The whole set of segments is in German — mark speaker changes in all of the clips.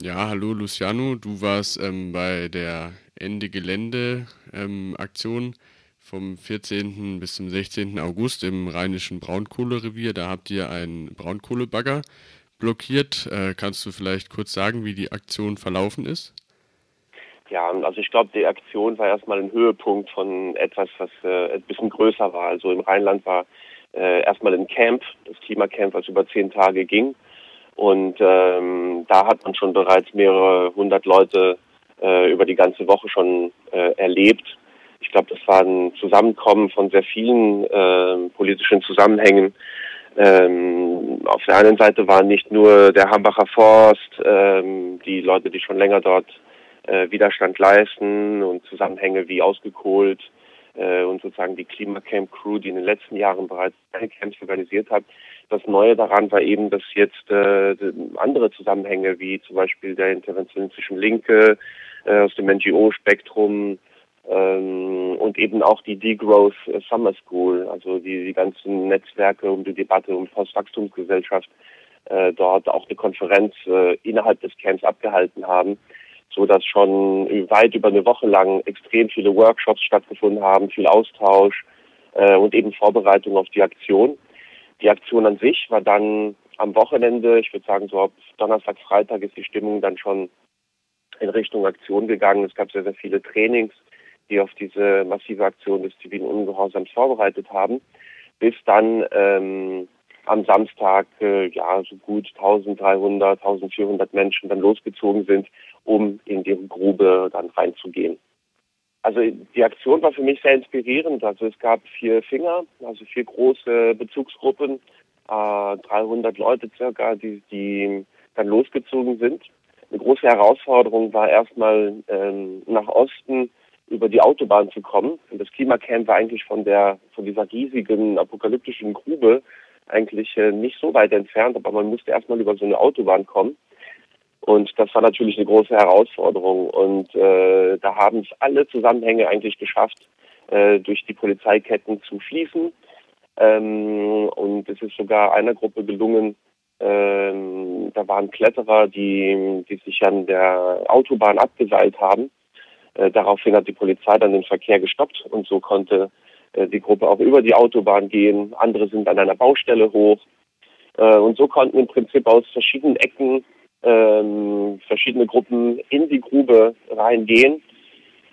Speaker 1: Ja, hallo Luciano, du warst ähm, bei der Ende Gelände ähm, vom 14. bis zum 16. August im rheinischen Braunkohlerevier. Da habt ihr einen Braunkohlebagger blockiert. Äh, kannst du vielleicht kurz sagen, wie die Aktion verlaufen ist?
Speaker 2: Ja, also ich glaube, die Aktion war erstmal ein Höhepunkt von etwas, was äh, ein bisschen größer war. Also im Rheinland war äh, erstmal ein Camp, das Klimacamp, was über zehn Tage ging. Und ähm, da hat man schon bereits mehrere hundert Leute äh, über die ganze Woche schon äh, erlebt. Ich glaube, das war ein Zusammenkommen von sehr vielen äh, politischen Zusammenhängen. Ähm, auf der einen Seite waren nicht nur der Hambacher Forst, ähm, die Leute, die schon länger dort äh, Widerstand leisten und Zusammenhänge wie ausgekohlt äh, und sozusagen die Klimacamp Crew, die in den letzten Jahren bereits Camps organisiert hat. Das Neue daran war eben, dass jetzt äh, andere Zusammenhänge wie zum Beispiel der interventionistischen Linke äh, aus dem NGO-Spektrum ähm, und eben auch die Degrowth Summer School, also die, die ganzen Netzwerke um die Debatte um Postwachstumsgesellschaft äh, dort auch eine Konferenz äh, innerhalb des Camps abgehalten haben so dass schon weit über eine Woche lang extrem viele Workshops stattgefunden haben, viel Austausch äh, und eben Vorbereitung auf die Aktion. Die Aktion an sich war dann am Wochenende, ich würde sagen so ab Donnerstag, Freitag ist die Stimmung dann schon in Richtung Aktion gegangen. Es gab sehr, sehr viele Trainings, die auf diese massive Aktion des zivilen Ungehorsams vorbereitet haben, bis dann ähm, am Samstag äh, ja so gut 1300, 1400 Menschen dann losgezogen sind, um in die Grube dann reinzugehen. Also die Aktion war für mich sehr inspirierend. Also es gab vier Finger, also vier große Bezugsgruppen, äh, 300 Leute circa, die, die dann losgezogen sind. Eine große Herausforderung war erstmal ähm, nach Osten über die Autobahn zu kommen. Und das Klimacamp war eigentlich von der von dieser riesigen apokalyptischen Grube eigentlich äh, nicht so weit entfernt, aber man musste erstmal über so eine Autobahn kommen. Und das war natürlich eine große Herausforderung. Und äh, da haben es alle Zusammenhänge eigentlich geschafft, äh, durch die Polizeiketten zu fließen. Ähm, und es ist sogar einer Gruppe gelungen, ähm, da waren Kletterer, die, die sich an der Autobahn abgeseilt haben. Äh, daraufhin hat die Polizei dann den Verkehr gestoppt und so konnte äh, die Gruppe auch über die Autobahn gehen. Andere sind an einer Baustelle hoch. Äh, und so konnten im Prinzip aus verschiedenen Ecken ähm, verschiedene Gruppen in die Grube reingehen.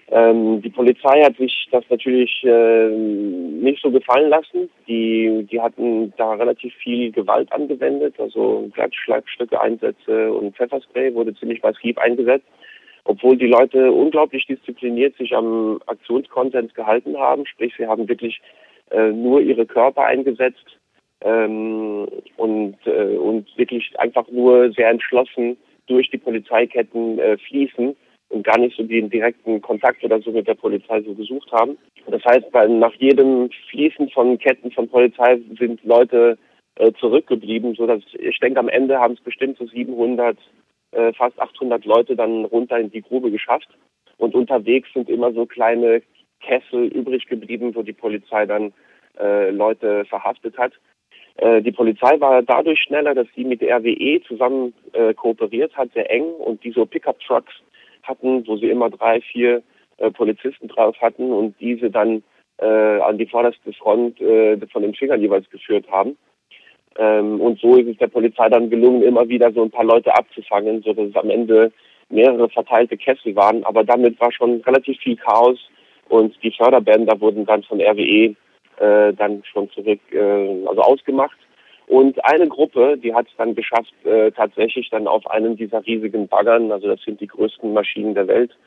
Speaker 2: Ähm, die Polizei hat sich das natürlich äh, nicht so gefallen lassen. Die, die hatten da relativ viel Gewalt angewendet, also Glattschlagstücke, Einsätze und Pfefferspray wurde ziemlich massiv eingesetzt. Obwohl die Leute unglaublich diszipliniert sich am Aktionskonsens gehalten haben, sprich sie haben wirklich äh, nur ihre Körper eingesetzt, ähm, und, äh, und wirklich einfach nur sehr entschlossen durch die Polizeiketten äh, fließen und gar nicht so den direkten Kontakt oder so mit der Polizei so gesucht haben. Das heißt, weil nach jedem Fließen von Ketten von Polizei sind Leute äh, zurückgeblieben, so dass ich denke, am Ende haben es bestimmt so 700, äh, fast 800 Leute dann runter in die Grube geschafft. Und unterwegs sind immer so kleine Kessel übrig geblieben, wo die Polizei dann äh, Leute verhaftet hat. Äh, die Polizei war dadurch schneller, dass sie mit der RWE zusammen äh, kooperiert hat, sehr eng und die so Pickup-Trucks hatten, wo sie immer drei, vier äh, Polizisten drauf hatten und diese dann äh, an die vorderste Front äh, von den Fingern jeweils geführt haben. Ähm, und so ist es der Polizei dann gelungen, immer wieder so ein paar Leute abzufangen, so dass es am Ende mehrere verteilte Kessel waren. Aber damit war schon relativ viel Chaos und die Förderbänder wurden dann von RWE äh, dann schon zurück, äh, also ausgemacht. Und eine Gruppe, die hat es dann geschafft, äh, tatsächlich dann auf einem dieser riesigen Baggern, also das sind die größten Maschinen der Welt,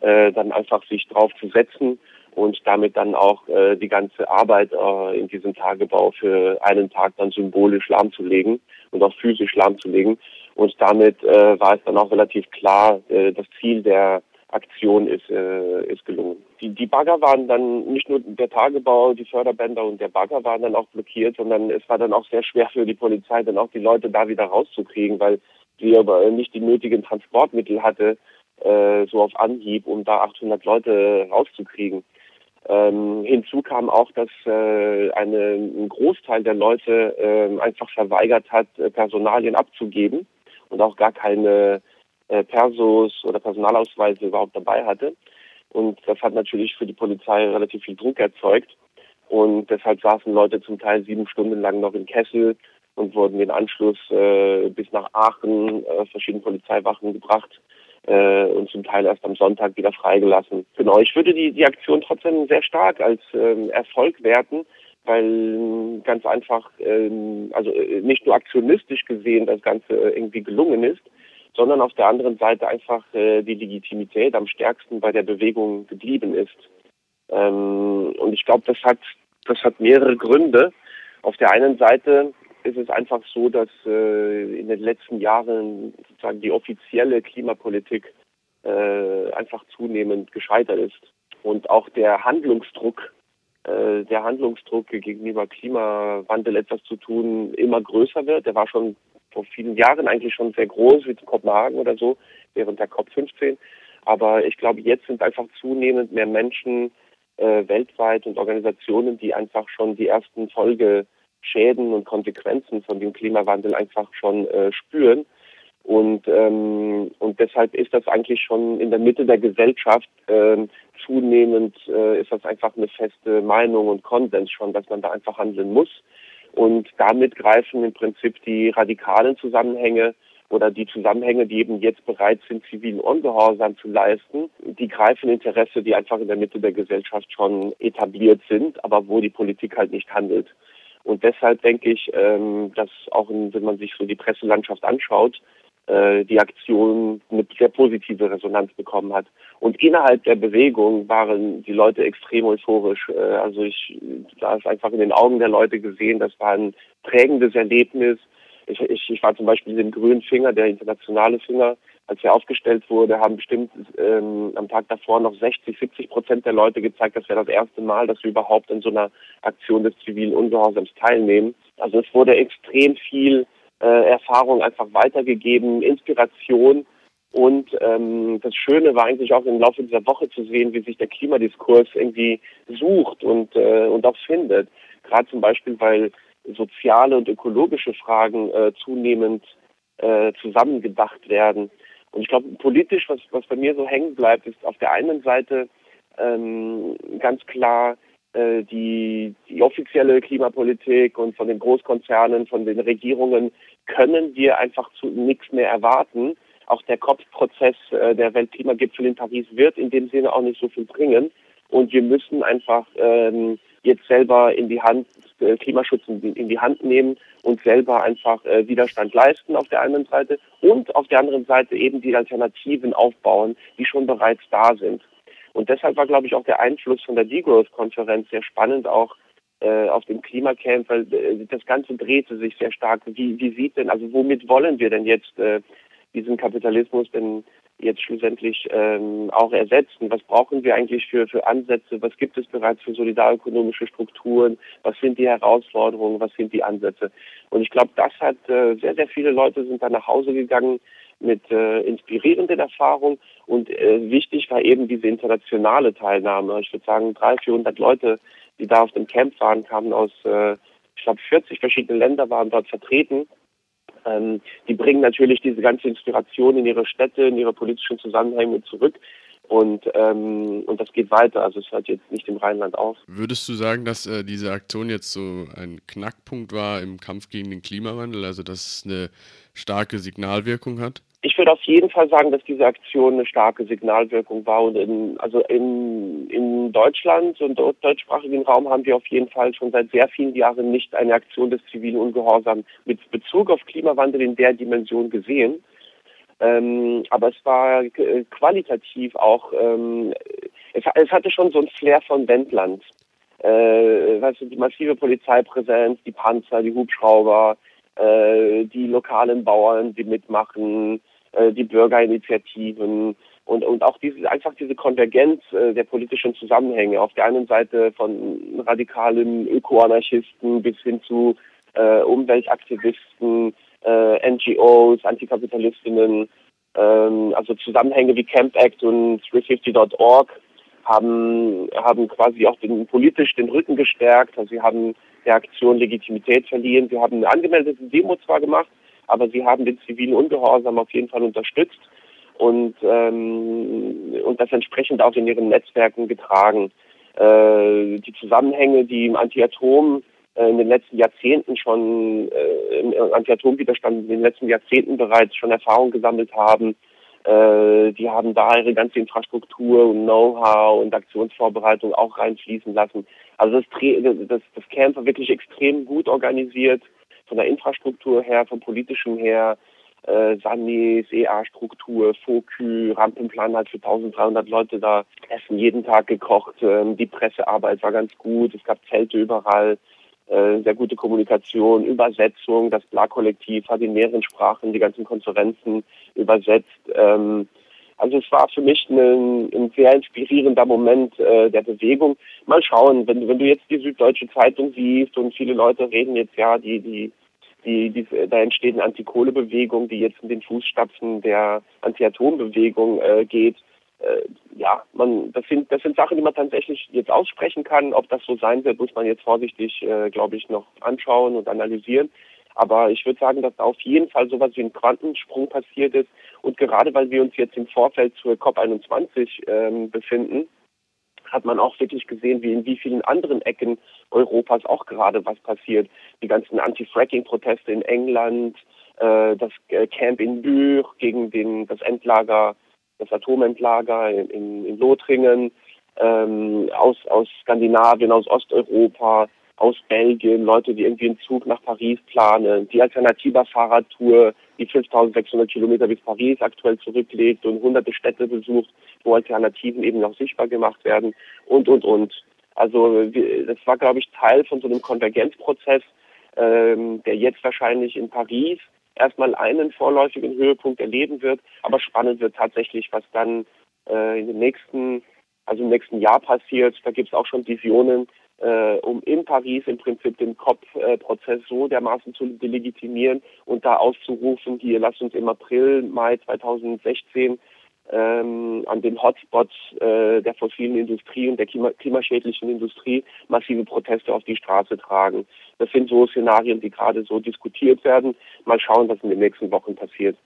Speaker 2: äh, dann einfach sich drauf zu setzen und damit dann auch äh, die ganze Arbeit äh, in diesem Tagebau für einen Tag dann symbolisch lahmzulegen und auch physisch lahmzulegen. Und damit äh, war es dann auch relativ klar, äh, das Ziel der Aktion ist, äh, ist gelungen. Die, die Bagger waren dann nicht nur der Tagebau, die Förderbänder und der Bagger waren dann auch blockiert, sondern es war dann auch sehr schwer für die Polizei, dann auch die Leute da wieder rauszukriegen, weil sie aber nicht die nötigen Transportmittel hatte, äh, so auf Anhieb, um da 800 Leute rauszukriegen. Ähm, hinzu kam auch, dass äh, eine, ein Großteil der Leute äh, einfach verweigert hat, Personalien abzugeben und auch gar keine äh, Persos oder Personalausweise überhaupt dabei hatte. Und das hat natürlich für die Polizei relativ viel Druck erzeugt. Und deshalb saßen Leute zum Teil sieben Stunden lang noch im Kessel und wurden den Anschluss äh, bis nach Aachen, äh, verschiedene Polizeiwachen gebracht äh, und zum Teil erst am Sonntag wieder freigelassen. Genau, ich würde die, die Aktion trotzdem sehr stark als ähm, Erfolg werten, weil ähm, ganz einfach, ähm, also äh, nicht nur aktionistisch gesehen das Ganze irgendwie gelungen ist, sondern auf der anderen Seite einfach äh, die Legitimität am stärksten bei der Bewegung geblieben ist. Ähm, und ich glaube, das hat, das hat mehrere Gründe. Auf der einen Seite ist es einfach so, dass äh, in den letzten Jahren sozusagen die offizielle Klimapolitik äh, einfach zunehmend gescheitert ist und auch der Handlungsdruck, äh, der Handlungsdruck gegenüber Klimawandel etwas zu tun immer größer wird. Der war schon vor vielen Jahren eigentlich schon sehr groß, wie zu Kopenhagen oder so, während der COP15. Aber ich glaube, jetzt sind einfach zunehmend mehr Menschen äh, weltweit und Organisationen, die einfach schon die ersten Folgeschäden und Konsequenzen von dem Klimawandel einfach schon äh, spüren. Und, ähm, und deshalb ist das eigentlich schon in der Mitte der Gesellschaft äh, zunehmend, äh, ist das einfach eine feste Meinung und Konsens schon, dass man da einfach handeln muss. Und damit greifen im Prinzip die radikalen Zusammenhänge oder die Zusammenhänge, die eben jetzt bereit sind, zivilen Ungehorsam zu leisten, die greifen Interesse, die einfach in der Mitte der Gesellschaft schon etabliert sind, aber wo die Politik halt nicht handelt. Und deshalb denke ich, ähm, dass auch wenn man sich so die Presselandschaft anschaut, die Aktion eine sehr positive Resonanz bekommen hat. Und innerhalb der Bewegung waren die Leute extrem euphorisch. Äh, also ich da ist einfach in den Augen der Leute gesehen, das war ein prägendes Erlebnis. Ich, ich, ich war zum Beispiel im grünen Finger, der internationale Finger, als er aufgestellt wurde, haben bestimmt ähm, am Tag davor noch 60, 70 Prozent der Leute gezeigt, das wäre das erste Mal, dass wir überhaupt in so einer Aktion des zivilen Ungehorsams teilnehmen. Also es wurde extrem viel äh, Erfahrung einfach weitergegeben, Inspiration. Und ähm, das Schöne war eigentlich auch im Laufe dieser Woche zu sehen, wie sich der Klimadiskurs irgendwie sucht und, äh, und auch findet. Gerade zum Beispiel, weil soziale und ökologische Fragen äh, zunehmend äh, zusammengedacht werden. Und ich glaube, politisch, was, was bei mir so hängen bleibt, ist auf der einen Seite ähm, ganz klar äh, die, die offizielle Klimapolitik und von den Großkonzernen, von den Regierungen können wir einfach zu nichts mehr erwarten. Auch der COP-Prozess, äh, der Weltklimagipfel in Paris wird in dem Sinne auch nicht so viel bringen. Und wir müssen einfach ähm, jetzt selber in die Hand, äh, Klimaschutz in, in, die Hand nehmen und selber einfach äh, Widerstand leisten auf der einen Seite und auf der anderen Seite eben die Alternativen aufbauen, die schon bereits da sind. Und deshalb war, glaube ich, auch der Einfluss von der Degrowth-Konferenz sehr spannend, auch äh, auf dem Klimacamp, weil äh, das Ganze drehte sich sehr stark. Wie, wie sieht denn, also womit wollen wir denn jetzt äh, diesen Kapitalismus denn jetzt schlussendlich ähm, auch ersetzen? Was brauchen wir eigentlich für, für Ansätze? Was gibt es bereits für solidarökonomische Strukturen? Was sind die Herausforderungen? Was sind die Ansätze? Und ich glaube, das hat äh, sehr, sehr viele Leute sind da nach Hause gegangen mit äh, inspirierenden Erfahrungen und äh, wichtig war eben diese internationale Teilnahme. Ich würde sagen, 300, 400 Leute, die da auf dem Camp waren, kamen aus, äh, ich glaube, 40 verschiedene Länder waren dort vertreten. Ähm, die bringen natürlich diese ganze Inspiration in ihre Städte, in ihre politischen Zusammenhänge zurück. Und, ähm, und das geht weiter. Also es hört jetzt nicht im Rheinland auf.
Speaker 1: Würdest du sagen, dass äh, diese Aktion jetzt so ein Knackpunkt war im Kampf gegen den Klimawandel, also dass es eine starke Signalwirkung hat?
Speaker 2: Ich würde auf jeden Fall sagen, dass diese Aktion eine starke Signalwirkung war. Und in, also in, in Deutschland und im deutschsprachigen Raum haben wir auf jeden Fall schon seit sehr vielen Jahren nicht eine Aktion des zivilen Ungehorsams mit Bezug auf Klimawandel in der Dimension gesehen. Ähm, aber es war qualitativ auch, ähm, es, es, hatte schon so ein Flair von Wendland. Äh, weißt du, die massive Polizeipräsenz, die Panzer, die Hubschrauber, äh, die lokalen Bauern, die mitmachen, äh, die Bürgerinitiativen und, und auch diese, einfach diese Konvergenz äh, der politischen Zusammenhänge. Auf der einen Seite von radikalen Ökoanarchisten bis hin zu äh, Umweltaktivisten, äh, NGOs, Antikapitalistinnen, ähm, also Zusammenhänge wie Camp Act und 350.org haben, haben quasi auch den, politisch den Rücken gestärkt. Also sie haben der Aktion Legitimität verliehen. Sie haben eine angemeldete Demo zwar gemacht, aber sie haben den zivilen Ungehorsam auf jeden Fall unterstützt. und, ähm, und das entsprechend auch in ihren Netzwerken getragen. Äh, die Zusammenhänge, die im Anti-Atom in den letzten Jahrzehnten schon, äh, im Anti-Atom-Widerstand in den letzten Jahrzehnten bereits schon Erfahrung gesammelt haben, äh, die haben da ihre ganze Infrastruktur und Know-how und Aktionsvorbereitung auch reinfließen lassen. Also das, das, das Camp war wirklich extrem gut organisiert, von der Infrastruktur her, vom politischen her, äh, Sanis, EA-Struktur, FOKÜ, Rampenplan hat für 1300 Leute da Essen jeden Tag gekocht. Ähm, die Pressearbeit war ganz gut, es gab Zelte überall, äh, sehr gute Kommunikation, Übersetzung. Das Bla-Kollektiv hat in mehreren Sprachen die ganzen Konferenzen übersetzt. Ähm, also es war für mich ein, ein sehr inspirierender Moment äh, der Bewegung. Mal schauen, wenn, wenn du jetzt die Süddeutsche Zeitung siehst und viele Leute reden jetzt ja, die, die, die, die da entsteht eine Antikohlebewegung, die jetzt in den Fußstapfen der Anti-Atom-Bewegung äh, geht äh, ja, man, das sind, das sind Sachen, die man tatsächlich jetzt aussprechen kann. Ob das so sein wird, muss man jetzt vorsichtig, äh, glaube ich, noch anschauen und analysieren. Aber ich würde sagen, dass da auf jeden Fall sowas wie ein Quantensprung passiert ist. Und gerade weil wir uns jetzt im Vorfeld zur COP21 ähm, befinden, hat man auch wirklich gesehen, wie in wie vielen anderen Ecken Europas auch gerade was passiert. Die ganzen Anti-Fracking-Proteste in England, äh, das äh, Camp in Bure gegen den, das Endlager das Atomendlager in, in, in Lothringen, ähm, aus, aus Skandinavien, aus Osteuropa, aus Belgien, Leute, die irgendwie einen Zug nach Paris planen, die Alternativer Fahrradtour, die 5600 Kilometer bis Paris aktuell zurücklegt und hunderte Städte besucht, wo Alternativen eben auch sichtbar gemacht werden und, und, und. Also das war, glaube ich, Teil von so einem Konvergenzprozess, ähm, der jetzt wahrscheinlich in Paris erstmal einen vorläufigen Höhepunkt erleben wird. Aber spannend wird tatsächlich, was dann äh, in den nächsten, also im nächsten Jahr passiert. Da gibt es auch schon Visionen, äh, um in Paris im Prinzip den COP-Prozess so dermaßen zu delegitimieren und da auszurufen, hier lasst uns im April, Mai 2016 ähm, an den Hotspots äh, der fossilen Industrie und der klima klimaschädlichen Industrie massive Proteste auf die Straße tragen. Das sind so Szenarien, die gerade so diskutiert werden. Mal schauen, was in den nächsten Wochen passiert.